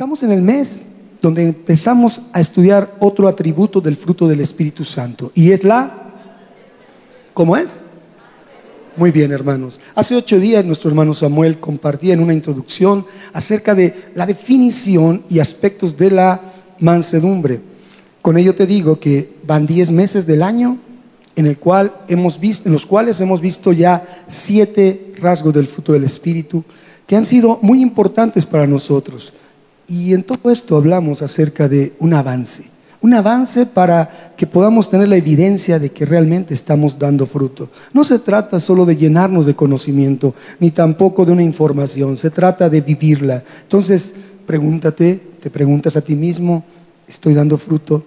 Estamos en el mes donde empezamos a estudiar otro atributo del fruto del Espíritu Santo y es la... ¿Cómo es? Muy bien, hermanos. Hace ocho días nuestro hermano Samuel compartía en una introducción acerca de la definición y aspectos de la mansedumbre. Con ello te digo que van diez meses del año en, el cual hemos visto, en los cuales hemos visto ya siete rasgos del fruto del Espíritu que han sido muy importantes para nosotros. Y en todo esto hablamos acerca de un avance, un avance para que podamos tener la evidencia de que realmente estamos dando fruto. No se trata solo de llenarnos de conocimiento, ni tampoco de una información, se trata de vivirla. Entonces, pregúntate, te preguntas a ti mismo, ¿estoy dando fruto?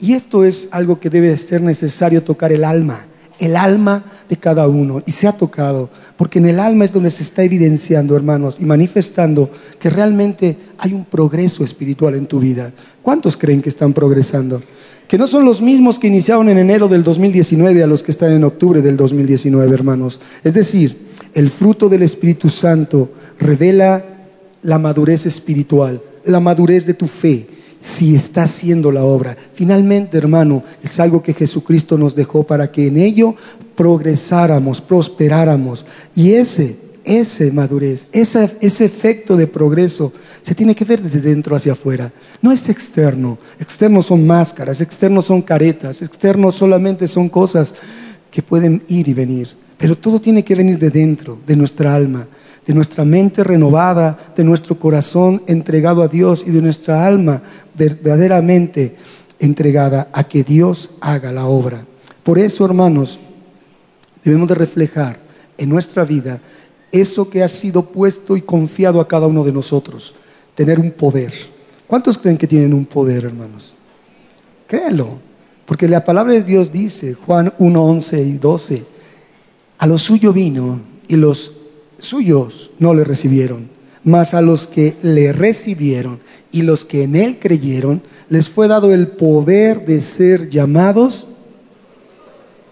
Y esto es algo que debe ser necesario tocar el alma el alma de cada uno y se ha tocado, porque en el alma es donde se está evidenciando, hermanos, y manifestando que realmente hay un progreso espiritual en tu vida. ¿Cuántos creen que están progresando? Que no son los mismos que iniciaron en enero del 2019 a los que están en octubre del 2019, hermanos. Es decir, el fruto del Espíritu Santo revela la madurez espiritual, la madurez de tu fe, si está haciendo la obra. Finalmente, hermano, es algo que Jesucristo nos dejó para que en ello progresáramos, prosperáramos. Y ese, ese madurez, ese, ese efecto de progreso se tiene que ver desde dentro hacia afuera. No es externo. Externos son máscaras, externos son caretas, externos solamente son cosas que pueden ir y venir. Pero todo tiene que venir de dentro, de nuestra alma de nuestra mente renovada, de nuestro corazón entregado a Dios y de nuestra alma verdaderamente entregada a que Dios haga la obra. Por eso, hermanos, debemos de reflejar en nuestra vida eso que ha sido puesto y confiado a cada uno de nosotros, tener un poder. ¿Cuántos creen que tienen un poder, hermanos? Créanlo, porque la palabra de Dios dice, Juan 1, 11 y 12, a lo suyo vino y los suyos no le recibieron, mas a los que le recibieron y los que en él creyeron, les fue dado el poder de ser llamados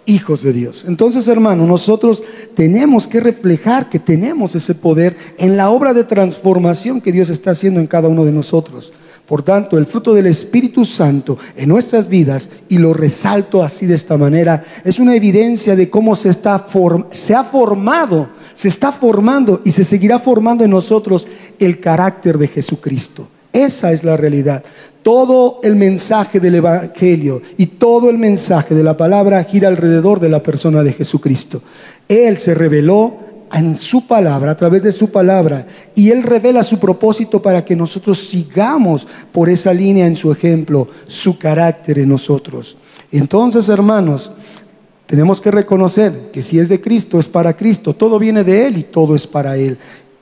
hijos de Dios. Entonces, hermano, nosotros tenemos que reflejar que tenemos ese poder en la obra de transformación que Dios está haciendo en cada uno de nosotros. Por tanto, el fruto del Espíritu Santo en nuestras vidas, y lo resalto así de esta manera, es una evidencia de cómo se, está se ha formado, se está formando y se seguirá formando en nosotros el carácter de Jesucristo. Esa es la realidad. Todo el mensaje del Evangelio y todo el mensaje de la palabra gira alrededor de la persona de Jesucristo. Él se reveló en su palabra, a través de su palabra, y Él revela su propósito para que nosotros sigamos por esa línea en su ejemplo, su carácter en nosotros. Entonces, hermanos, tenemos que reconocer que si es de Cristo, es para Cristo, todo viene de Él y todo es para Él.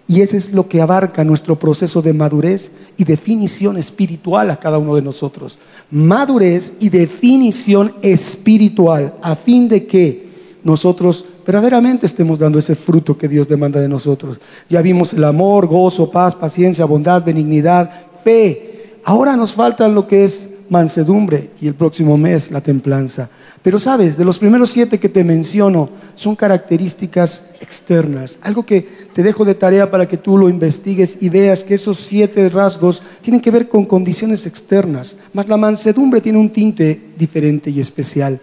Y ese es lo que abarca nuestro proceso de madurez y definición espiritual a cada uno de nosotros. Madurez y definición espiritual a fin de que nosotros verdaderamente estemos dando ese fruto que Dios demanda de nosotros. Ya vimos el amor, gozo, paz, paciencia, bondad, benignidad, fe. Ahora nos falta lo que es mansedumbre y el próximo mes la templanza. Pero sabes, de los primeros siete que te menciono son características externas, algo que te dejo de tarea para que tú lo investigues y veas que esos siete rasgos tienen que ver con condiciones externas, más la mansedumbre tiene un tinte diferente y especial.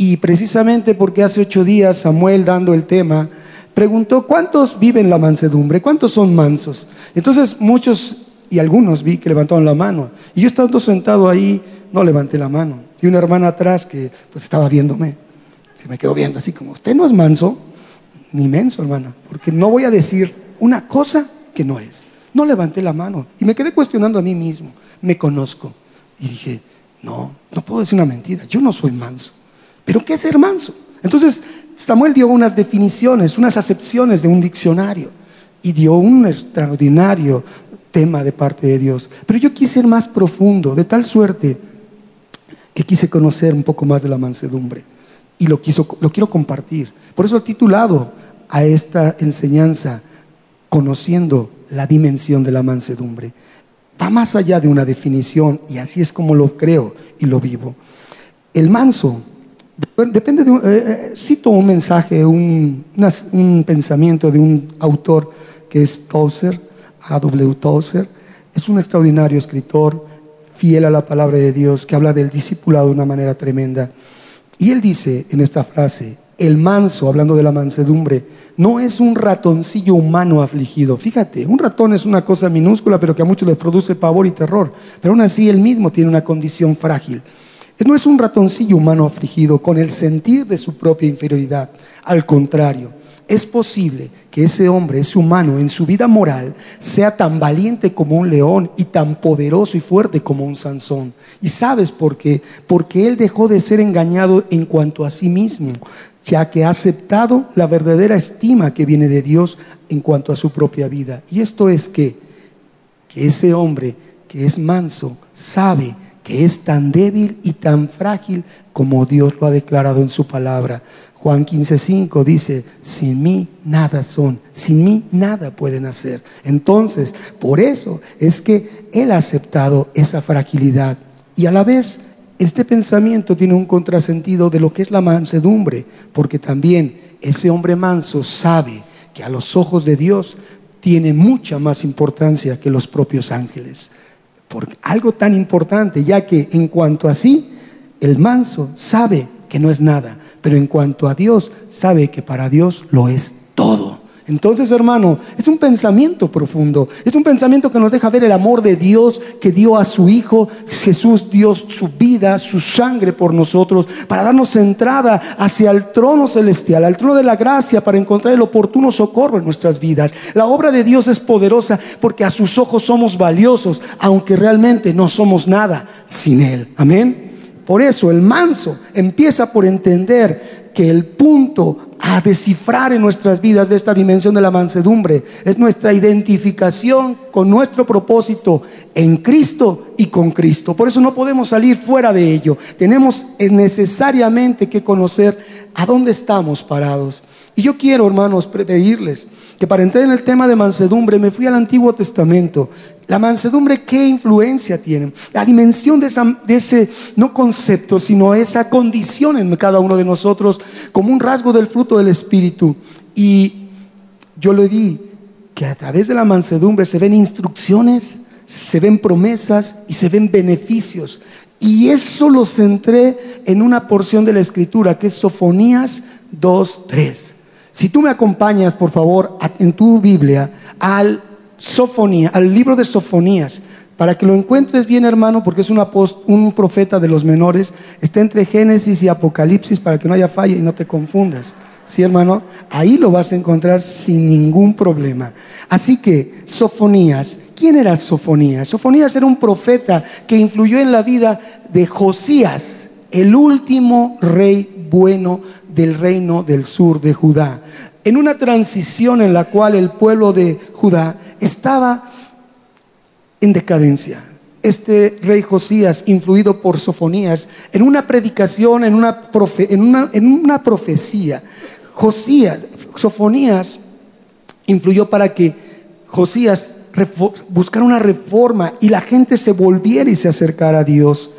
Y precisamente porque hace ocho días Samuel dando el tema, preguntó, ¿cuántos viven la mansedumbre? ¿Cuántos son mansos? Entonces muchos y algunos vi que levantaron la mano. Y yo estando sentado ahí, no levanté la mano. Y una hermana atrás que pues estaba viéndome, se me quedó viendo así como, usted no es manso, ni menso, hermana, porque no voy a decir una cosa que no es. No levanté la mano y me quedé cuestionando a mí mismo, me conozco. Y dije, no, no puedo decir una mentira, yo no soy manso. ¿Pero qué es ser manso? Entonces Samuel dio unas definiciones, unas acepciones de un diccionario y dio un extraordinario tema de parte de Dios. Pero yo quise ser más profundo, de tal suerte que quise conocer un poco más de la mansedumbre y lo, lo quiero compartir. Por eso he titulado a esta enseñanza, conociendo la dimensión de la mansedumbre. Va más allá de una definición y así es como lo creo y lo vivo. El manso Depende de, un, eh, eh, cito un mensaje, un, pensamiento de un autor que es Tozer, A.W. Tozer, es un extraordinario escritor, fiel a la palabra de Dios, que habla del discipulado de una manera tremenda. Y él dice en esta frase, el manso, hablando de la mansedumbre, no es un ratoncillo humano afligido. Fíjate, un ratón es una cosa minúscula, pero que a muchos les produce pavor y terror. Pero aún así él mismo tiene una condición frágil. No es un ratoncillo humano afligido con el sentir de su propia inferioridad. Al contrario, es posible que ese hombre, ese humano, en su vida moral, sea tan valiente como un león y tan poderoso y fuerte como un Sansón. ¿Y sabes por qué? Porque él dejó de ser engañado en cuanto a sí mismo, ya que ha aceptado la verdadera estima que viene de Dios en cuanto a su propia vida. Y esto es que, que ese hombre que es manso sabe es tan débil y tan frágil como Dios lo ha declarado en su palabra. Juan 15:5 dice, sin mí nada son, sin mí nada pueden hacer. Entonces, por eso es que Él ha aceptado esa fragilidad. Y a la vez, este pensamiento tiene un contrasentido de lo que es la mansedumbre, porque también ese hombre manso sabe que a los ojos de Dios tiene mucha más importancia que los propios ángeles. Por algo tan importante, ya que en cuanto a sí, el manso sabe que no es nada, pero en cuanto a Dios, sabe que para Dios lo es todo. Entonces, hermano, es un pensamiento profundo, es un pensamiento que nos deja ver el amor de Dios que dio a su Hijo. Jesús dio su vida, su sangre por nosotros, para darnos entrada hacia el trono celestial, al trono de la gracia, para encontrar el oportuno socorro en nuestras vidas. La obra de Dios es poderosa porque a sus ojos somos valiosos, aunque realmente no somos nada sin Él. Amén. Por eso el manso empieza por entender que el punto a descifrar en nuestras vidas de esta dimensión de la mansedumbre es nuestra identificación con nuestro propósito en Cristo y con Cristo. Por eso no podemos salir fuera de ello. Tenemos necesariamente que conocer a dónde estamos parados. Y yo quiero, hermanos, pedirles que para entrar en el tema de mansedumbre me fui al Antiguo Testamento. La mansedumbre, ¿qué influencia tiene? La dimensión de, ese, no concepto, sino esa condición en cada uno de nosotros como un rasgo del fruto del Espíritu. Y yo le vi que a través de la mansedumbre se ven instrucciones, se ven promesas y se ven beneficios. Y eso lo centré en una porción de la Escritura que es Sofonías 2, 3. Si tú me acompañas, por favor, en tu Biblia al Sofonía, al libro de Sofonías, para que lo encuentres bien, hermano, porque es un profeta de los menores, está entre Génesis y Apocalipsis para que no haya falla y no te confundas. ¿Sí, hermano? Ahí lo vas a encontrar sin ningún problema. Así que, Sofonías, ¿quién era Sofonías? Sofonías era un profeta que influyó en la vida de Josías, el último rey bueno del reino del sur de Judá. En una transición en la cual el pueblo de Judá estaba en decadencia. Este rey Josías, influido por Sofonías, en una predicación, en una, profecía, Josías, Sofonías influyó para que Josías buscara una reforma y la gente se volviera y se acercara a Dios.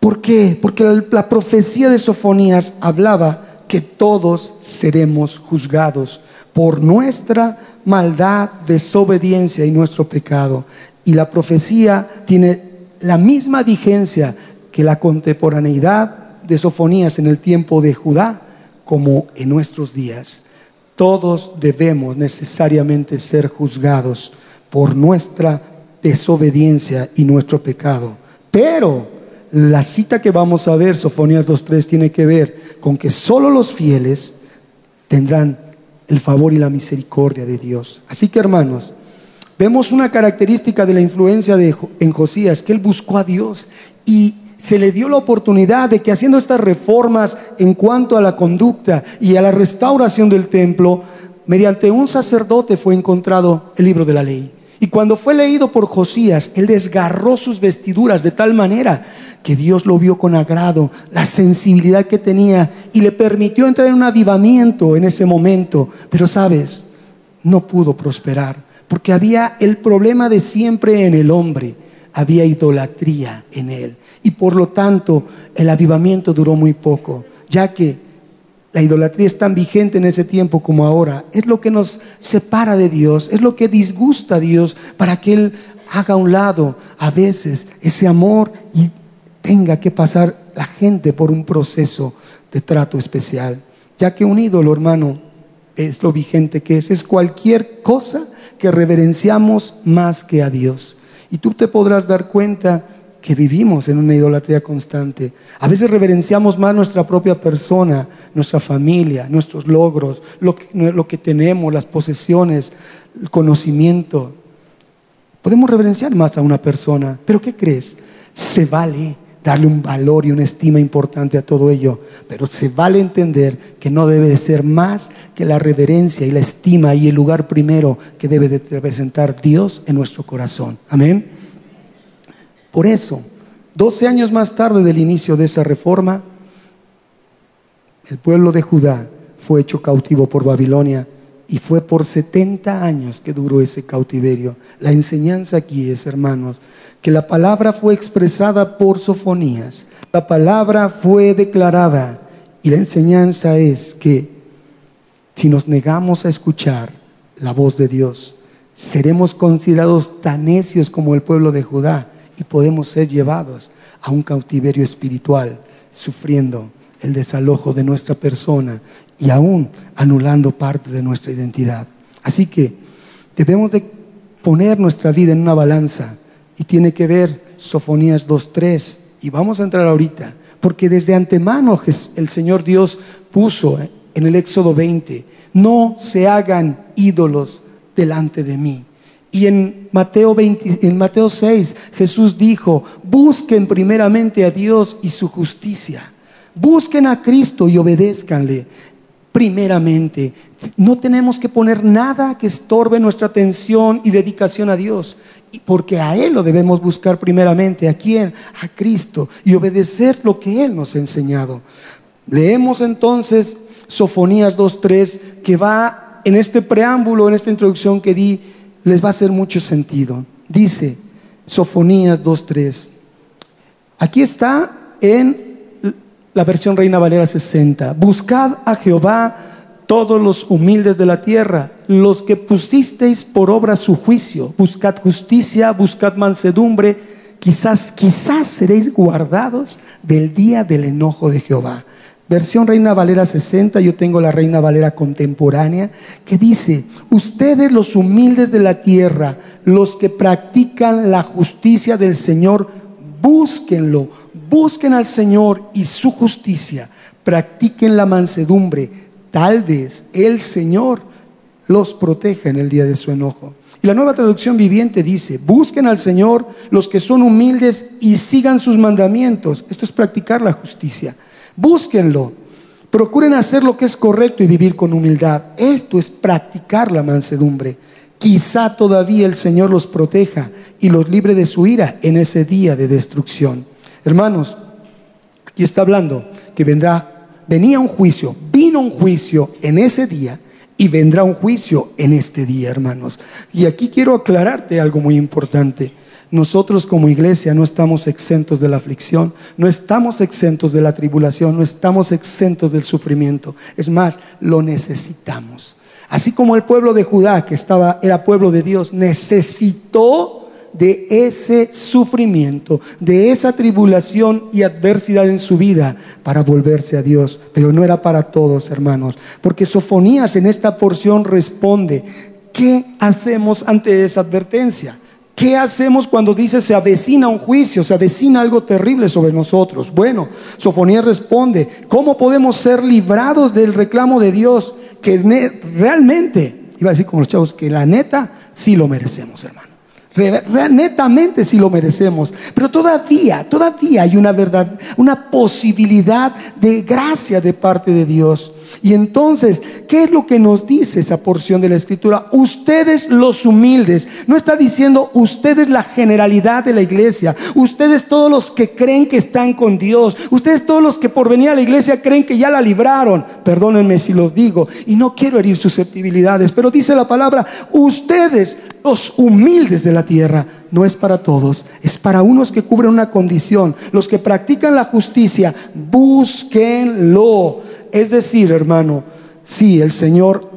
¿Por qué? Porque la profecía de Sofonías hablaba que todos seremos juzgados por nuestra maldad, desobediencia y nuestro pecado. Y la profecía tiene la misma vigencia que la contemporaneidad de Sofonías en el tiempo de Judá como en nuestros días. Todos debemos necesariamente ser juzgados por nuestra desobediencia y nuestro pecado. Pero la cita que vamos a ver, Sofonías 2.3, tiene que ver con que solo los fieles tendrán el favor y la misericordia de Dios. Así que hermanos, vemos una característica de la influencia de, en Josías, que él buscó a Dios y se le dio la oportunidad de que haciendo estas reformas en cuanto a la conducta y a la restauración del templo, mediante un sacerdote fue encontrado el libro de la ley. Y cuando fue leído por Josías, él desgarró sus vestiduras de tal manera que Dios lo vio con agrado, la sensibilidad que tenía y le permitió entrar en un avivamiento en ese momento. Pero sabes, no pudo prosperar porque había el problema de siempre en el hombre, había idolatría en él. Y por lo tanto, el avivamiento duró muy poco, ya que la idolatría es tan vigente en ese tiempo como ahora. Es lo que nos separa de Dios, es lo que disgusta a Dios para que Él haga a un lado a veces ese amor y tenga que pasar la gente por un proceso de trato especial. Ya que un ídolo, hermano, es lo vigente que es, es cualquier cosa que reverenciamos más que a Dios. Y tú te podrás dar cuenta que vivimos en una idolatría constante. A veces reverenciamos más nuestra propia persona, nuestra familia, nuestros logros, lo que, tenemos, las posesiones, el conocimiento. Podemos reverenciar más a una persona, pero ¿qué crees? Se vale darle un valor y una estima importante a todo ello, pero se vale entender que no debe de ser más que la reverencia y la estima y el lugar primero que debe de representar Dios en nuestro corazón. Amén. Por eso, 12 años más tarde del inicio de esa reforma, el pueblo de Judá fue hecho cautivo por Babilonia y fue por 70 años que duró ese cautiverio. La enseñanza aquí es, hermanos, que la palabra fue expresada por Sofonías, la palabra fue declarada y la enseñanza es que si nos negamos a escuchar la voz de Dios, seremos considerados tan necios como el pueblo de Judá y podemos ser llevados a un cautiverio espiritual, sufriendo el desalojo de nuestra persona y aún anulando parte de nuestra identidad. Así que debemos de poner nuestra vida en una balanza y tiene que ver Sofonías 2.3 y vamos a entrar ahorita, porque desde antemano el Señor Dios puso en el Éxodo 20, no se hagan ídolos delante de mí. Y en Mateo, 20, en Mateo 6 Jesús dijo, busquen primeramente a Dios y su justicia. Busquen a Cristo y obedézcanle primeramente. No tenemos que poner nada que estorbe nuestra atención y dedicación a Dios, porque a Él lo debemos buscar primeramente. ¿A quién? A Cristo y obedecer lo que Él nos ha enseñado. Leemos entonces Sofonías 2.3, que va en este preámbulo, en esta introducción que di, les va a hacer mucho sentido. Dice Sofonías 2.3. Aquí está en la versión Reina Valera 60. Buscad a Jehová todos los humildes de la tierra, los que pusisteis por obra su juicio. Buscad justicia, buscad mansedumbre. Quizás, quizás seréis guardados del día del enojo de Jehová. Versión Reina Valera 60, yo tengo la Reina Valera contemporánea, que dice, ustedes los humildes de la tierra, los que practican la justicia del Señor, búsquenlo, busquen al Señor y su justicia, practiquen la mansedumbre, tal vez el Señor los proteja en el día de su enojo. Y la nueva traducción viviente dice, busquen al Señor los que son humildes y sigan sus mandamientos. Esto es practicar la justicia. Búsquenlo. Procuren hacer lo que es correcto y vivir con humildad. Esto es practicar la mansedumbre. Quizá todavía el Señor los proteja y los libre de su ira en ese día de destrucción. Hermanos, aquí está hablando que vendrá, venía un juicio, vino un juicio en ese día y vendrá un juicio en este día, hermanos. Y aquí quiero aclararte algo muy importante. Nosotros como iglesia no estamos exentos de la aflicción, no estamos exentos de la tribulación, no estamos exentos del sufrimiento. Es más, lo necesitamos. Así como el pueblo de Judá, que estaba, era pueblo de Dios, necesitó de ese sufrimiento, de esa tribulación y adversidad en su vida para volverse a Dios. Pero no era para todos, hermanos, porque Sofonías en esta porción responde, ¿qué hacemos ante esa advertencia? ¿Qué hacemos cuando dice se avecina un juicio, se avecina algo terrible sobre nosotros? Bueno, Sofonía responde, ¿cómo podemos ser librados del reclamo de Dios que realmente, iba a decir como los chavos, que la neta sí lo merecemos, hermano? Netamente sí lo merecemos, pero todavía, todavía hay una verdad, una posibilidad de gracia de parte de Dios. Y entonces, ¿qué es lo que nos dice esa porción de la escritura? Ustedes los humildes, no está diciendo ustedes la generalidad de la iglesia, ustedes todos los que creen que están con Dios, ustedes todos los que por venir a la iglesia creen que ya la libraron, perdónenme si los digo, y no quiero herir susceptibilidades, pero dice la palabra, ustedes los humildes de la tierra, no es para todos, es para unos que cubren una condición, los que practican la justicia, búsquenlo. Es decir, hermano, sí, el Señor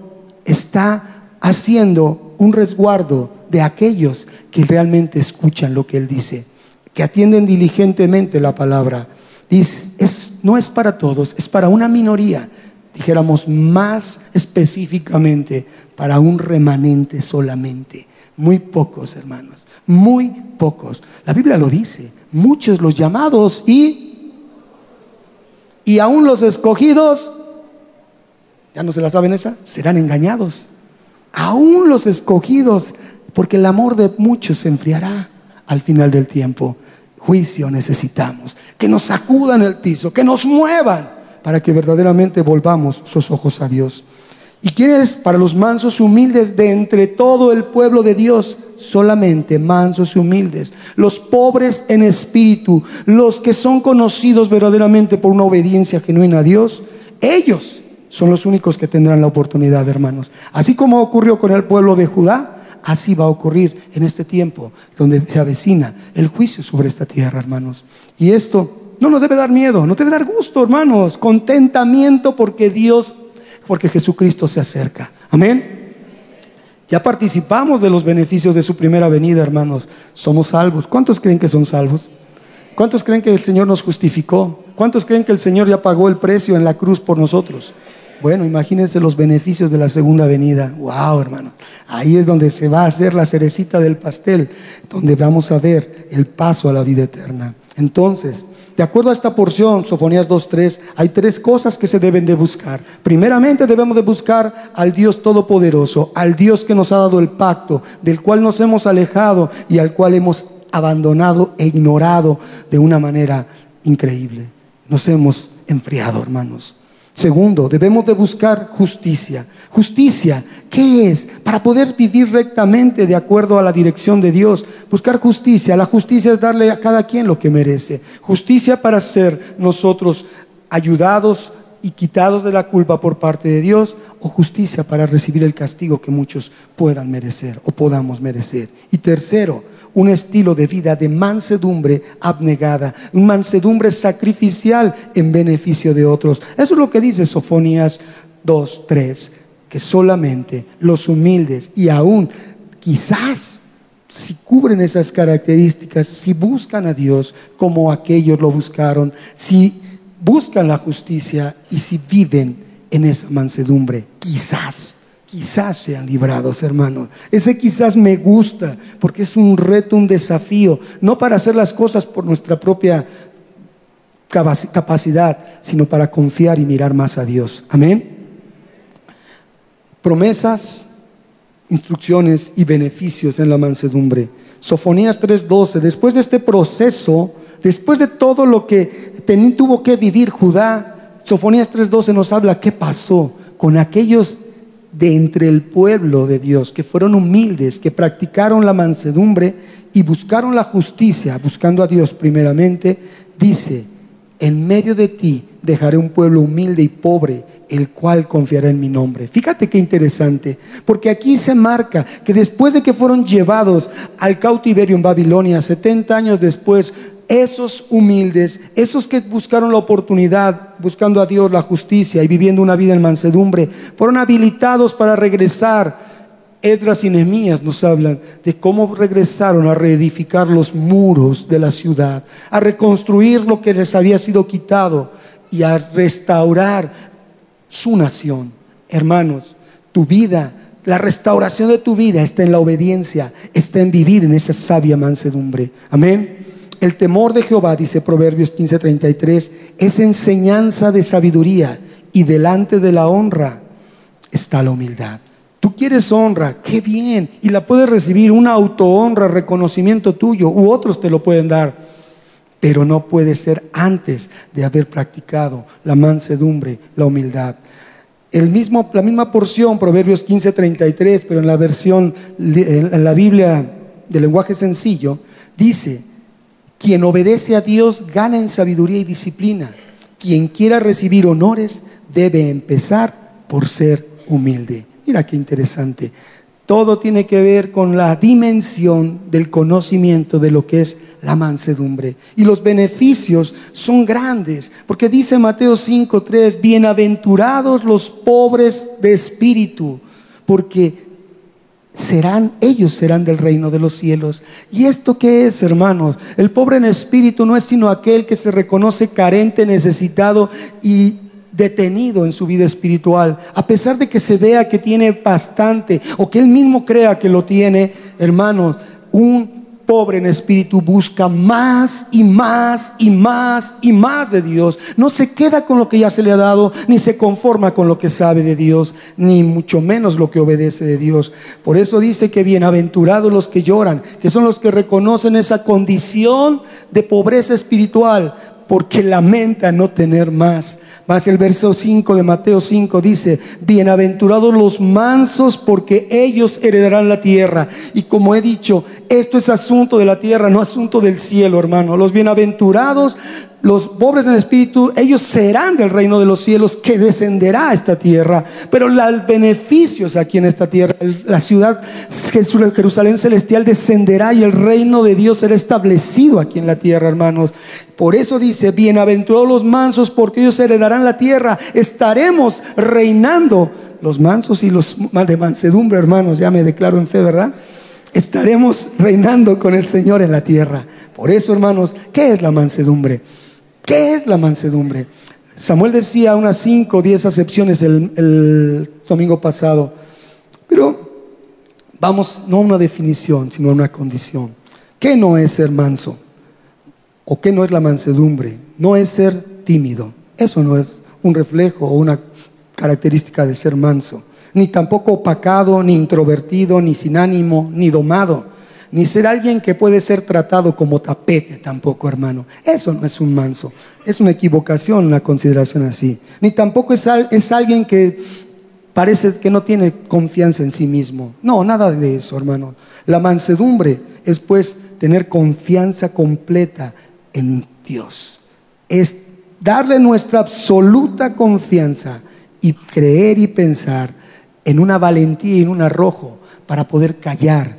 está haciendo un resguardo de aquellos que realmente escuchan lo que Él dice, que atienden diligentemente la palabra. Dice, no es para todos, es para una minoría, dijéramos más específicamente, para un remanente solamente. Muy pocos, hermanos, muy pocos. La Biblia lo dice, muchos los llamados y, y aún los escogidos, ya no se la saben esa, serán engañados. Aún los escogidos, porque el amor de muchos se enfriará al final del tiempo. Juicio necesitamos, que nos sacudan el piso, que nos muevan para que verdaderamente volvamos sus ojos a Dios. ¿Y quiénes para los mansos humildes de entre todo el pueblo de Dios? Solamente mansos y humildes, los pobres en espíritu, los que son conocidos verdaderamente por una obediencia genuina a Dios, ellos son los únicos que tendrán la oportunidad, hermanos. Así como ocurrió con el pueblo de Judá, así va a ocurrir en este tiempo donde se avecina el juicio sobre esta tierra, hermanos. Y esto no nos debe dar miedo, no debe dar gusto, hermanos, contentamiento porque Dios, porque Jesucristo se acerca. Amén. Ya participamos de los beneficios de su primera venida, hermanos. Somos salvos. ¿Cuántos creen que son salvos? ¿Cuántos creen que el Señor nos justificó? ¿Cuántos creen que el Señor ya pagó el precio en la cruz por nosotros? Bueno, imagínense los beneficios de la segunda venida. Wow, hermano. Ahí es donde se va a hacer la cerecita del pastel, donde vamos a ver el paso a la vida eterna. Entonces, de acuerdo a esta porción, Sofonías 2.3, hay tres cosas que se deben de buscar. Primeramente debemos de buscar al Dios Todopoderoso, al Dios que nos ha dado el pacto, del cual nos hemos alejado y al cual hemos abandonado e ignorado de una manera increíble. Nos hemos enfriado, hermanos. Segundo, debemos de buscar justicia. Justicia, ¿qué es? Para poder vivir rectamente de acuerdo a la dirección de Dios. Buscar justicia. La justicia es darle a cada quien lo que merece. Justicia para ser nosotros ayudados y quitados de la culpa por parte de Dios o justicia para recibir el castigo que muchos puedan merecer o podamos merecer. Y tercero, un estilo de vida de mansedumbre abnegada, mansedumbre sacrificial en beneficio de otros. Eso es lo que dice Sofonías 2, 3, que solamente los humildes y aún quizás si cubren esas características, si buscan a Dios como aquellos lo buscaron, si buscan la justicia y si viven en esa mansedumbre, quizás quizás sean librados, hermanos. Ese quizás me gusta, porque es un reto, un desafío, no para hacer las cosas por nuestra propia capacidad, sino para confiar y mirar más a Dios. Amén. Promesas, instrucciones y beneficios en la mansedumbre. Sofonías 3:12, después de este proceso, después de todo lo que tuvo que vivir Judá, Sofonías 3:12 nos habla qué pasó con aquellos de entre el pueblo de Dios, que fueron humildes, que practicaron la mansedumbre y buscaron la justicia, buscando a Dios primeramente, dice, en medio de ti dejaré un pueblo humilde y pobre, el cual confiará en mi nombre. Fíjate qué interesante, porque aquí se marca que después de que fueron llevados al cautiverio en Babilonia, 70 años después, esos humildes, esos que buscaron la oportunidad, buscando a Dios la justicia y viviendo una vida en mansedumbre, fueron habilitados para regresar. Esdras y Nehemías nos hablan de cómo regresaron a reedificar los muros de la ciudad, a reconstruir lo que les había sido quitado y a restaurar su nación. Hermanos, tu vida, la restauración de tu vida está en la obediencia, está en vivir en esa sabia mansedumbre. Amén. El temor de Jehová, dice Proverbios 15:33, es enseñanza de sabiduría y delante de la honra está la humildad. Tú quieres honra, qué bien, y la puedes recibir, una auto-honra, reconocimiento tuyo, u otros te lo pueden dar, pero no puede ser antes de haber practicado la mansedumbre, la humildad. El mismo, la misma porción, Proverbios 15:33, pero en la versión, en la Biblia de lenguaje sencillo, dice, quien obedece a Dios gana en sabiduría y disciplina. Quien quiera recibir honores debe empezar por ser humilde. Mira qué interesante. Todo tiene que ver con la dimensión del conocimiento de lo que es la mansedumbre. Y los beneficios son grandes, porque dice Mateo 5:3, bienaventurados los pobres de espíritu, porque serán, ellos serán del reino de los cielos. ¿Y esto qué es, hermanos? El pobre en espíritu no es sino aquel que se reconoce carente, necesitado y detenido en su vida espiritual, a pesar de que se vea que tiene bastante o que él mismo crea que lo tiene, hermanos, un pobre en espíritu busca más y más y más y más de Dios. No se queda con lo que ya se le ha dado, ni se conforma con lo que sabe de Dios, ni mucho menos lo que obedece de Dios. Por eso dice que bienaventurados los que lloran, que son los que reconocen esa condición de pobreza espiritual, porque lamenta no tener más. Más el verso 5 de Mateo 5 dice, bienaventurados los mansos porque ellos heredarán la tierra. Y como he dicho, esto es asunto de la tierra, no asunto del cielo, hermano. Los bienaventurados los pobres en espíritu, ellos serán del reino de los cielos que descenderá a esta tierra. Pero los beneficios aquí en esta tierra, la ciudad Jerusalén celestial descenderá y el reino de Dios será establecido aquí en la tierra, hermanos. Por eso dice, bienaventurados los mansos porque ellos heredarán la tierra. Estaremos reinando los mansos y los de mansedumbre, hermanos. Ya me declaro en fe, ¿verdad? Estaremos reinando con el Señor en la tierra. Por eso, hermanos, ¿qué es la mansedumbre? ¿Qué es la mansedumbre? Samuel decía unas cinco o diez acepciones el, domingo pasado, pero vamos no a una definición, sino a una condición. ¿Qué no es ser manso? ¿O qué no es la mansedumbre? No es ser tímido. Eso no es un reflejo o una característica de ser manso. Ni tampoco opacado, ni introvertido, ni sin ánimo, ni domado ni ser alguien que puede ser tratado como tapete tampoco, hermano. Eso no es un manso, es una equivocación una consideración así. Ni tampoco es, es alguien que parece que no tiene confianza en sí mismo. No, nada de eso, hermano. La mansedumbre es pues tener confianza completa en Dios. Es darle nuestra absoluta confianza y creer y pensar en una valentía y en un arrojo para poder callar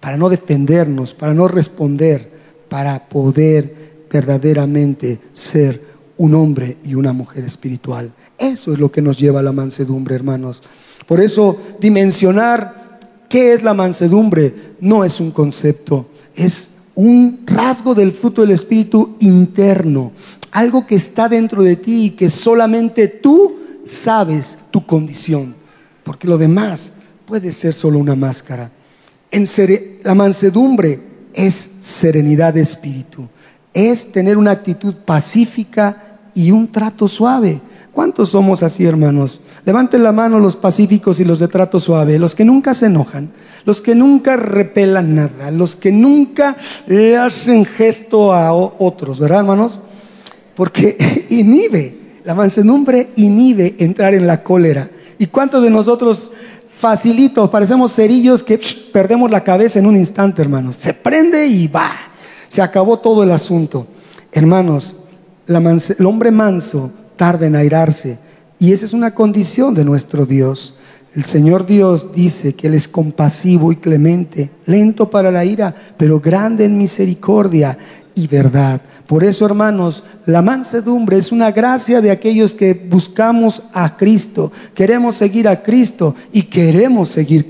para no defendernos, para no responder, para poder verdaderamente ser un hombre y una mujer espiritual. Eso es lo que nos lleva a la mansedumbre, hermanos. Por eso dimensionar qué es la mansedumbre no es un concepto, es un rasgo del fruto del Espíritu interno, algo que está dentro de ti y que solamente tú sabes tu condición, porque lo demás puede ser solo una máscara la mansedumbre es serenidad de espíritu, es tener una actitud pacífica y un trato suave. ¿Cuántos somos así, hermanos? Levanten la mano los pacíficos y los de trato suave, los que nunca se enojan, los que nunca repelan nada, los que nunca le hacen gesto a otros, ¿verdad, hermanos? Porque inhibe, la mansedumbre inhibe entrar en la cólera. ¿Y cuántos de nosotros facilito, parecemos cerillos que perdemos la cabeza en un instante, hermanos. Se prende y va, se acabó todo el asunto. Hermanos, el hombre manso tarda en airarse y esa es una condición de nuestro Dios. El Señor Dios dice que Él es compasivo y clemente, lento para la ira, pero grande en misericordia y verdad. Por eso, hermanos, la mansedumbre es una gracia de aquellos que buscamos a Cristo, queremos seguir a Cristo y queremos seguir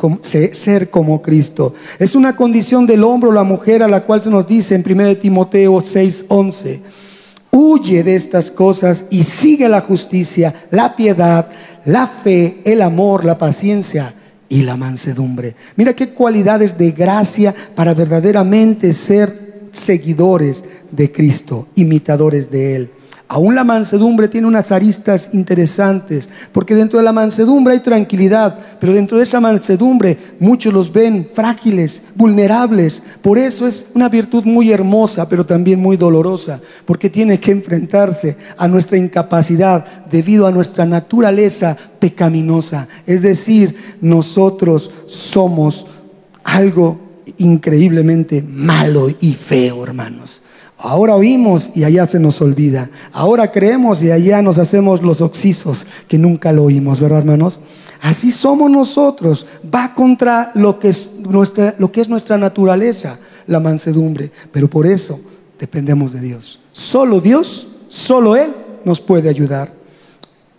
ser como Cristo. Es una condición del hombre o la mujer a la cual se nos dice en 1 Timoteo 6:11. Huye de estas cosas y sigue la justicia, la piedad, la fe, el amor, la paciencia y la mansedumbre. Mira qué cualidades de gracia para verdaderamente ser seguidores de Cristo, imitadores de Él. Aún la mansedumbre tiene unas aristas interesantes, porque dentro de la mansedumbre hay tranquilidad, pero dentro de esa mansedumbre muchos los ven frágiles, vulnerables. Por eso es una virtud muy hermosa, pero también muy dolorosa, porque tiene que enfrentarse a nuestra incapacidad debido a nuestra naturaleza pecaminosa. Es decir, nosotros somos algo increíblemente malo y feo, hermanos. Ahora oímos y allá se nos olvida. Ahora creemos y allá nos hacemos los oxisos que nunca lo oímos, ¿verdad, hermanos? Así somos nosotros. Va contra lo que es nuestra, lo que es nuestra naturaleza, la mansedumbre. Pero por eso dependemos de Dios. Solo Dios, solo Él nos puede ayudar.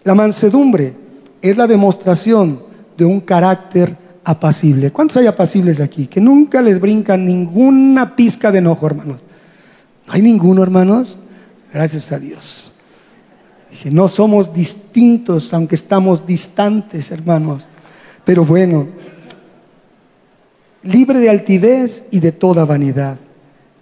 La mansedumbre es la demostración de un carácter apacible. ¿Cuántos hay apacibles aquí? Que nunca les brinca ninguna pizca de enojo, hermanos. ¿No hay ninguno, hermanos? Gracias a Dios. Dije, no somos distintos, aunque estamos distantes, hermanos. Pero bueno, libre de altivez y de toda vanidad.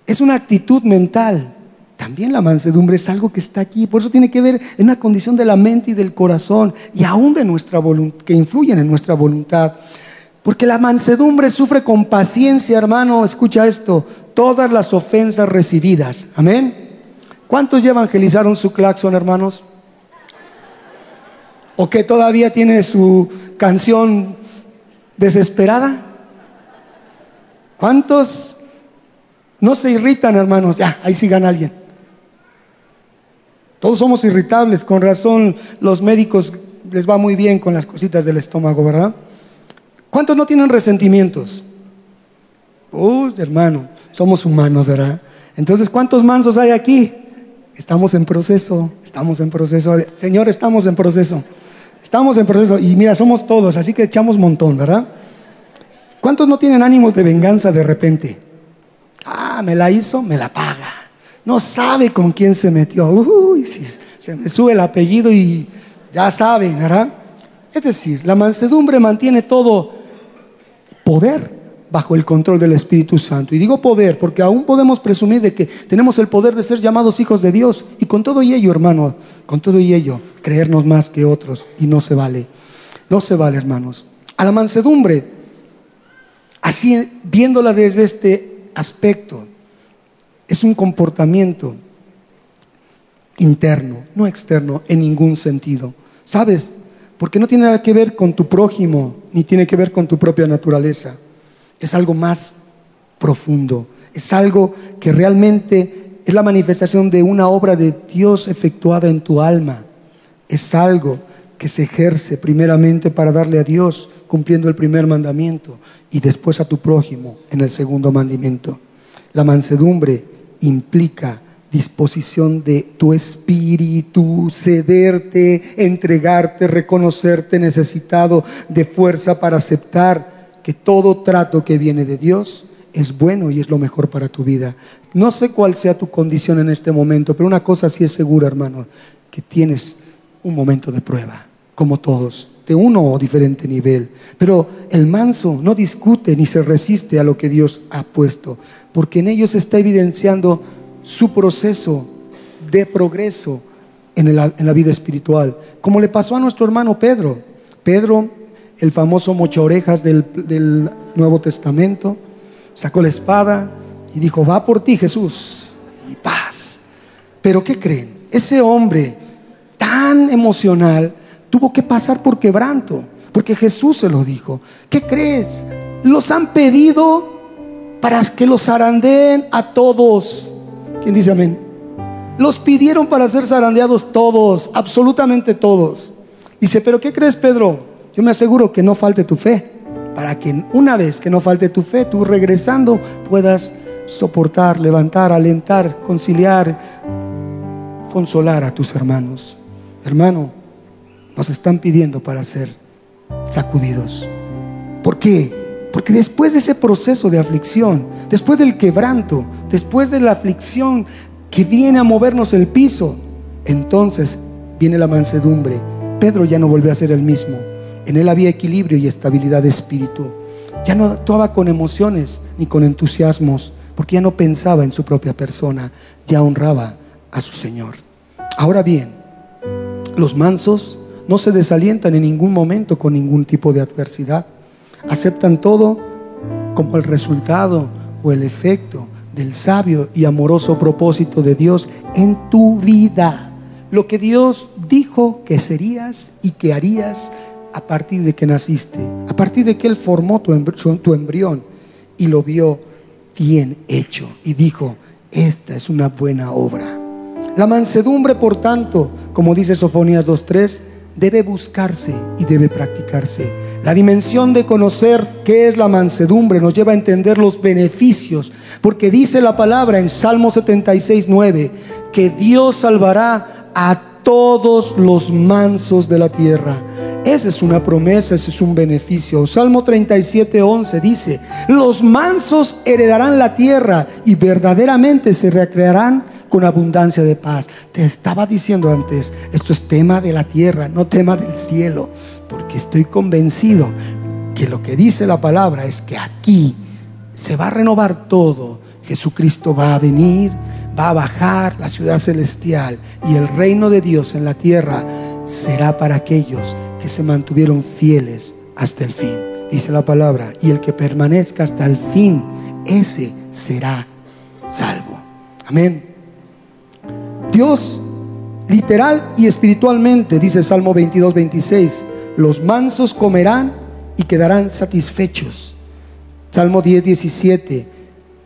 Es una actitud mental. También la mansedumbre es algo que está aquí, por eso tiene que ver en una condición de la mente y del corazón y aún de nuestra voluntad, que influyen en nuestra voluntad. Porque la mansedumbre sufre con paciencia, hermano, escucha esto, todas las ofensas recibidas. Amén. ¿Cuántos ya evangelizaron su claxon, hermanos? ¿O que todavía tiene su canción desesperada? ¿Cuántos no se irritan, hermanos? Ya, ahí sigan alguien. Todos somos irritables, con razón los médicos les va muy bien con las cositas del estómago, ¿verdad? ¿Cuántos no tienen resentimientos? Uy, hermano, somos humanos, ¿verdad? Entonces, ¿cuántos mansos hay aquí? Estamos en proceso, estamos en proceso. Señor, estamos en proceso. Estamos en proceso. Y mira, somos todos, así que echamos montón, ¿verdad? ¿Cuántos no tienen ánimos de venganza de repente? Ah, me la hizo, me la paga. No sabe con quién se metió. Uy, si se me sube el apellido y ya saben, ¿verdad? Es decir, la mansedumbre mantiene todo poder bajo el control del Espíritu Santo. Y digo poder porque aún podemos presumir de que tenemos el poder de ser llamados hijos de Dios. Y con todo y ello, hermano, con todo y ello, creernos más que otros. Y no se vale. No se vale, hermanos. A la mansedumbre, así viéndola desde este aspecto, es un comportamiento interno, no externo en ningún sentido. ¿Sabes? Porque no tiene nada que ver con tu prójimo, ni tiene que ver con tu propia naturaleza. Es algo más profundo. Es algo que realmente es la manifestación de una obra de Dios efectuada en tu alma. Es algo que se ejerce primeramente para darle a Dios cumpliendo el primer mandamiento y después a tu prójimo en el segundo mandamiento. La mansedumbre implica disposición de tu espíritu, cederte, entregarte, reconocerte necesitado de fuerza para aceptar que todo trato que viene de Dios es bueno y es lo mejor para tu vida. No sé cuál sea tu condición en este momento, pero una cosa sí es segura, hermano, que tienes un momento de prueba, como todos, de uno o diferente nivel. Pero el manso no discute ni se resiste a lo que Dios ha puesto porque en ellos está evidenciando su proceso de progreso en la, vida espiritual, como le pasó a nuestro hermano Pedro. Pedro, el famoso mocha orejas del, Nuevo Testamento, sacó la espada y dijo, va por ti Jesús, y paz. Pero ¿qué creen? Ese hombre tan emocional tuvo que pasar por quebranto, porque Jesús se lo dijo. ¿Qué crees? Los han pedido para que los zarandeen a todos. ¿Quién dice amén? Los pidieron para ser zarandeados todos, absolutamente todos. Dice, pero ¿qué crees, Pedro? Yo me aseguro que no falte tu fe, para que una vez que no falte tu fe, tú regresando puedas soportar, levantar, alentar, conciliar, consolar a tus hermanos. Hermano, nos están pidiendo para ser sacudidos. ¿Por qué? Porque después de ese proceso de aflicción, después del quebranto, después de la aflicción que viene a movernos el piso, entonces viene la mansedumbre. Pedro ya no volvió a ser el mismo. En él había equilibrio y estabilidad de espíritu. Ya no actuaba con emociones ni con entusiasmos, porque ya no pensaba en su propia persona, ya honraba a su Señor. Ahora bien, los mansos no se desalientan en ningún momento con ningún tipo de adversidad aceptan todo como el resultado o el efecto del sabio y amoroso propósito de Dios en tu vida. Lo que Dios dijo que serías y que harías a partir de que naciste, a partir de que Él formó tu, tu embrión y lo vio bien hecho y dijo, esta es una buena obra. La mansedumbre, por tanto, como dice Sofonías 2.3, debe buscarse y debe practicarse. La dimensión de conocer qué es la mansedumbre nos lleva a entender los beneficios, porque dice la palabra en Salmo 76, 9, que Dios salvará a todos los mansos de la tierra. Esa es una promesa, ese es un beneficio. Salmo 37, 11 dice, los mansos heredarán la tierra y verdaderamente se recrearán con abundancia de paz. Te estaba diciendo antes, esto es tema de la tierra, no tema del cielo, porque estoy convencido que lo que dice la palabra es que aquí se va a renovar todo. Jesucristo va a venir, va a bajar la ciudad celestial y el reino de Dios en la tierra será para aquellos que se mantuvieron fieles hasta el fin. Dice la palabra, y el que permanezca hasta el fin, ese será salvo. Amén. Dios literal y espiritualmente, dice Salmo 22, 26, los mansos comerán y quedarán satisfechos. Salmo 10, 17,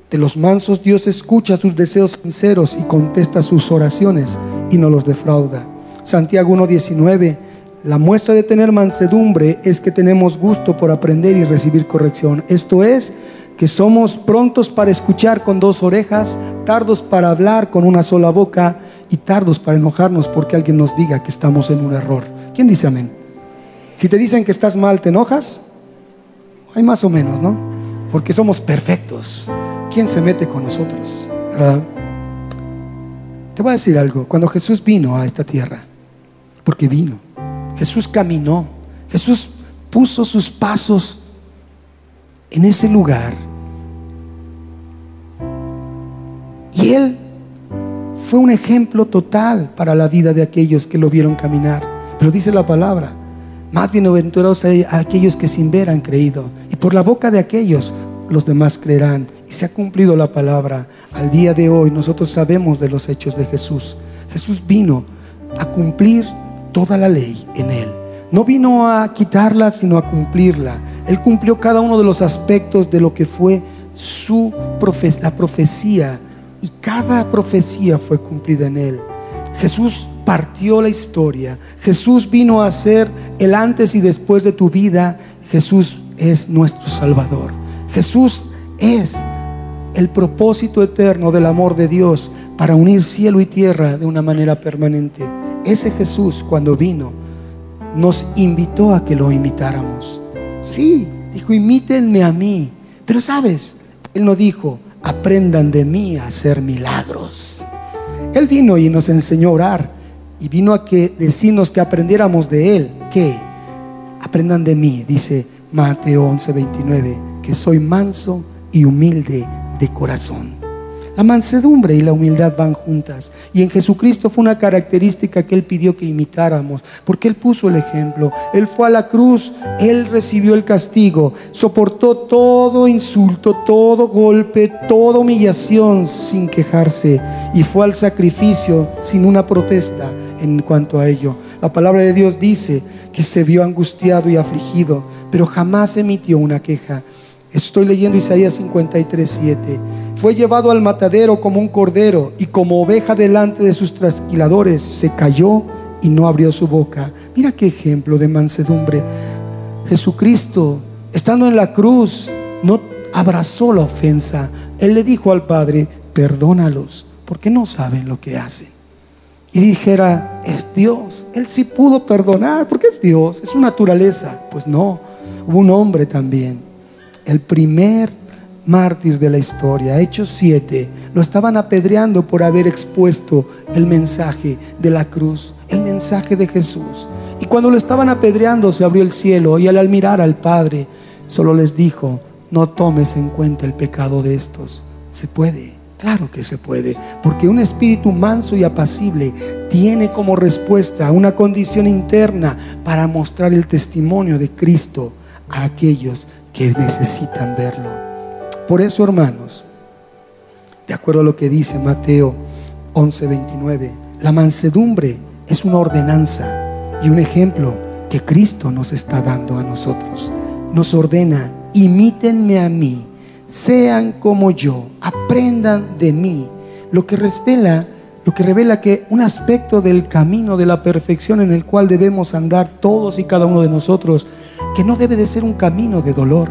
de los mansos Dios escucha sus deseos sinceros y contesta sus oraciones y no los defrauda. Santiago 1, 19, la muestra de tener mansedumbre es que tenemos gusto por aprender y recibir corrección. Esto es, que somos prontos para escuchar con dos orejas, tardos para hablar con una sola boca y tardos para enojarnos porque alguien nos diga que estamos en un error. ¿Quién dice amén? Si te dicen que estás mal, ¿te enojas? Hay más o menos, ¿no? Porque somos perfectos. ¿Quién se mete con nosotros? Te voy a decir algo. Cuando Jesús vino a esta tierra, porque vino, Jesús caminó, Jesús puso sus pasos en ese lugar. Y Él fue un ejemplo total para la vida de aquellos que lo vieron caminar. Pero dice la palabra, más bienaventurados a aquellos que sin ver han creído. Y por la boca de aquellos los demás creerán. Y se ha cumplido la palabra. Al día de hoy nosotros sabemos de los hechos de Jesús. Jesús vino a cumplir toda la ley en él. No vino a quitarla, sino a cumplirla. Él cumplió cada uno de los aspectos de lo que fue su la profecía y cada profecía fue cumplida en él. Jesús partió la historia. Jesús vino a ser el antes y después de tu vida. Jesús es nuestro Salvador. Jesús es el propósito eterno del amor de Dios para unir cielo y tierra de una manera permanente. Ese Jesús cuando vino nos invitó a que lo imitáramos. Sí, dijo, imítenme a mí. Pero sabes, Él no dijo, aprendan de mí a hacer milagros. Él vino y nos enseñó a orar y vino a que decirnos que aprendiéramos de Él. ¿Qué? Aprendan de mí, dice Mateo 11:29, que soy manso y humilde de corazón. La mansedumbre y la humildad van juntas. Y en Jesucristo fue una característica que Él pidió que imitáramos, porque Él puso el ejemplo. Él fue a la cruz, Él recibió el castigo, soportó todo insulto, todo golpe, toda humillación sin quejarse y fue al sacrificio sin una protesta en cuanto a ello. La palabra de Dios dice que se vio angustiado y afligido, pero jamás emitió una queja. Estoy leyendo Isaías 53, 7. Fue llevado al matadero como un cordero y como oveja delante de sus trasquiladores se cayó y no abrió su boca. Mira qué ejemplo de mansedumbre. Jesucristo, estando en la cruz, no abrazó la ofensa. Él le dijo al Padre, perdónalos, porque no saben lo que hacen. Y dijera, es Dios. Él sí pudo perdonar, porque es Dios, es su naturaleza. Pues no, hubo un hombre también el primer mártir de la historia, Hechos 7, lo estaban apedreando por haber expuesto el mensaje de la cruz, el mensaje de Jesús. Y cuando lo estaban apedreando se abrió el cielo y al mirar al Padre solo les dijo, no tomes en cuenta el pecado de estos. Se puede, claro que se puede, porque un espíritu manso y apacible tiene como respuesta una condición interna para mostrar el testimonio de Cristo a aquellos que necesitan verlo. Por eso, hermanos, de acuerdo a lo que dice Mateo 11:29, la mansedumbre es una ordenanza y un ejemplo que Cristo nos está dando a nosotros. Nos ordena, imítenme a mí, sean como yo, aprendan de mí, lo que revela lo que revela que un aspecto del camino de la perfección en el cual debemos andar todos y cada uno de nosotros que no debe de ser un camino de dolor,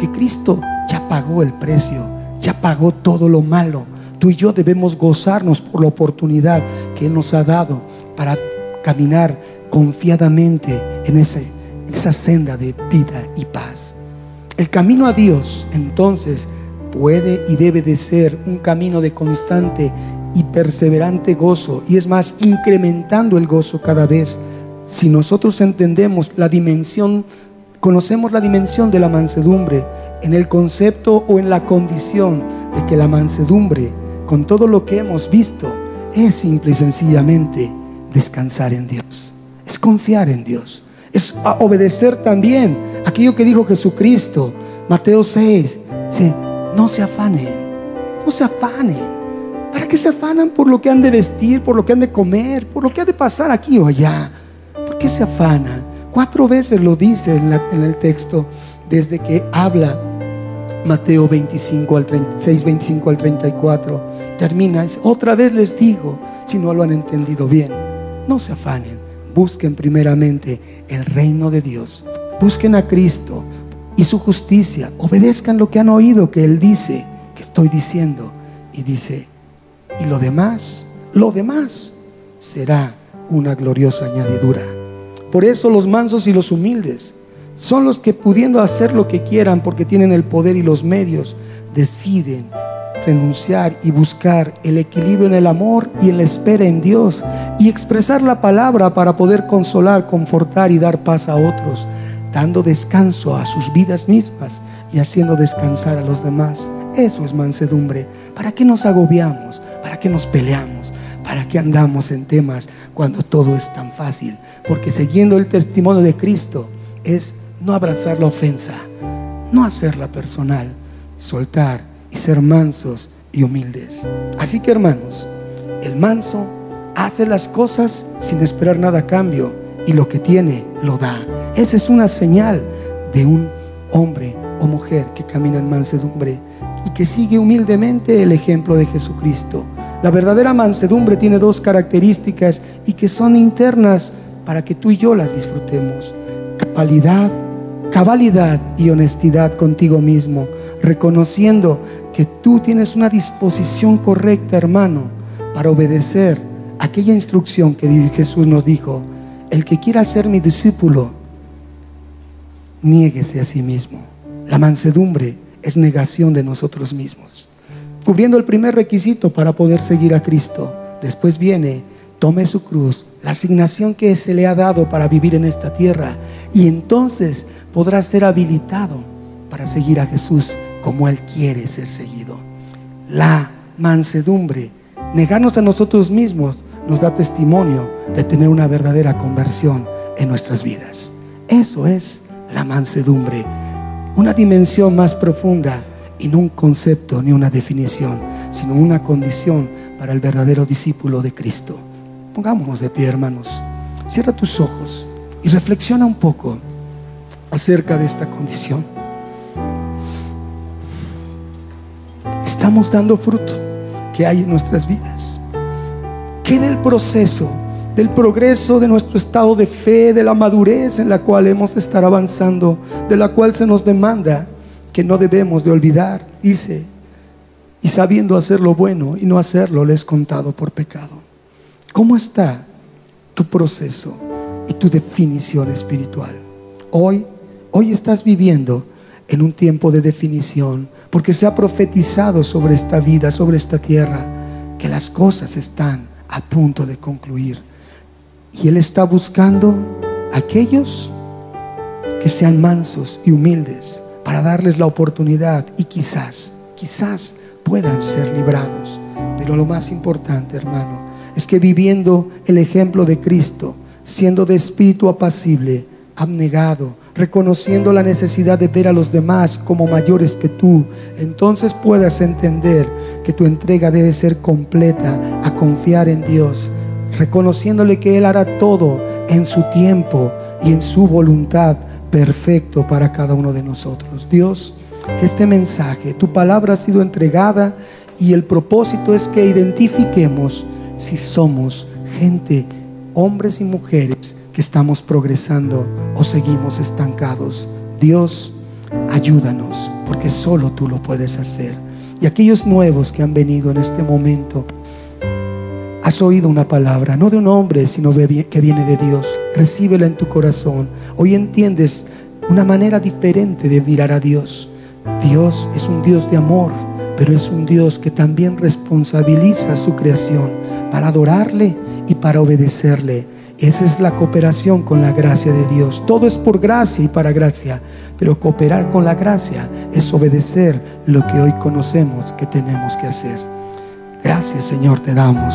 porque Cristo ya pagó el precio, ya pagó todo lo malo. Tú y yo debemos gozarnos por la oportunidad que Él nos ha dado para caminar confiadamente en, en esa senda de vida y paz. El camino a Dios entonces puede y debe de ser un camino de constante y perseverante gozo, y es más, incrementando el gozo cada vez. Si nosotros entendemos la dimensión, conocemos la dimensión de la mansedumbre en el concepto o en la condición de que la mansedumbre, con todo lo que hemos visto, es simple y sencillamente descansar en Dios, es confiar en Dios, es obedecer también aquello que dijo Jesucristo, Mateo 6, no se afanen, no se afanen. ¿Para qué se afanan por lo que han de vestir, por lo que han de comer, por lo que ha de pasar aquí o allá? ¿Por qué se afanan? Cuatro veces lo dice en, el texto desde que habla Mateo 25 al 36, 25 al 34. Termina, otra vez les digo, si no lo han entendido bien, no se afanen, busquen primeramente el reino de Dios, busquen a Cristo y su justicia, obedezcan lo que han oído que Él dice, que estoy diciendo, y dice, y lo demás, lo demás será una gloriosa añadidura. Por eso los mansos y los humildes son los que pudiendo hacer lo que quieran porque tienen el poder y los medios, deciden renunciar y buscar el equilibrio en el amor y en la espera en Dios y expresar la palabra para poder consolar, confortar y dar paz a otros, dando descanso a sus vidas mismas y haciendo descansar a los demás. Eso es mansedumbre. ¿Para qué nos agobiamos? ¿Para qué nos peleamos? ¿Para qué andamos en temas cuando todo es tan fácil? Porque siguiendo el testimonio de Cristo es no abrazar la ofensa, no hacerla personal, soltar y ser mansos y humildes. Así que hermanos, el manso hace las cosas sin esperar nada a cambio y lo que tiene lo da. Esa es una señal de un hombre o mujer que camina en mansedumbre y que sigue humildemente el ejemplo de Jesucristo. La verdadera mansedumbre tiene dos características y que son internas para que tú y yo las disfrutemos. Cabalidad, cabalidad y honestidad contigo mismo, reconociendo que tú tienes una disposición correcta, hermano, para obedecer aquella instrucción que Jesús nos dijo. El que quiera ser mi discípulo, niéguese a sí mismo. La mansedumbre es negación de nosotros mismos. Cubriendo el primer requisito para poder seguir a Cristo. Después viene, tome su cruz, la asignación que se le ha dado para vivir en esta tierra. Y entonces podrá ser habilitado para seguir a Jesús como Él quiere ser seguido. La mansedumbre, negarnos a nosotros mismos, nos da testimonio de tener una verdadera conversión en nuestras vidas. Eso es la mansedumbre una dimensión más profunda y no un concepto ni una definición, sino una condición para el verdadero discípulo de Cristo. Pongámonos de pie, hermanos. Cierra tus ojos y reflexiona un poco acerca de esta condición. Estamos dando fruto que hay en nuestras vidas. ¿Qué del proceso del progreso de nuestro estado de fe, de la madurez en la cual hemos de estar avanzando, de la cual se nos demanda que no debemos de olvidar. Dice, y sabiendo hacer lo bueno y no hacerlo, le es contado por pecado. ¿Cómo está tu proceso y tu definición espiritual? Hoy, hoy estás viviendo en un tiempo de definición, porque se ha profetizado sobre esta vida, sobre esta tierra, que las cosas están a punto de concluir. Y Él está buscando aquellos que sean mansos y humildes para darles la oportunidad y quizás, quizás puedan ser librados. Pero lo más importante, hermano, es que viviendo el ejemplo de Cristo, siendo de espíritu apacible, abnegado, reconociendo la necesidad de ver a los demás como mayores que tú, entonces puedas entender que tu entrega debe ser completa a confiar en Dios reconociéndole que Él hará todo en su tiempo y en su voluntad perfecto para cada uno de nosotros. Dios, que este mensaje, tu palabra ha sido entregada y el propósito es que identifiquemos si somos gente, hombres y mujeres, que estamos progresando o seguimos estancados. Dios, ayúdanos, porque solo tú lo puedes hacer. Y aquellos nuevos que han venido en este momento, has oído una palabra, no de un hombre, sino que viene de Dios. recíbela en tu corazón. Hoy entiendes una manera diferente de mirar a Dios. Dios es un Dios de amor, pero es un Dios que también responsabiliza su creación para adorarle y para obedecerle. Esa es la cooperación con la gracia de Dios. Todo es por gracia y para gracia, pero cooperar con la gracia es obedecer lo que hoy conocemos que tenemos que hacer. Gracias Señor te damos.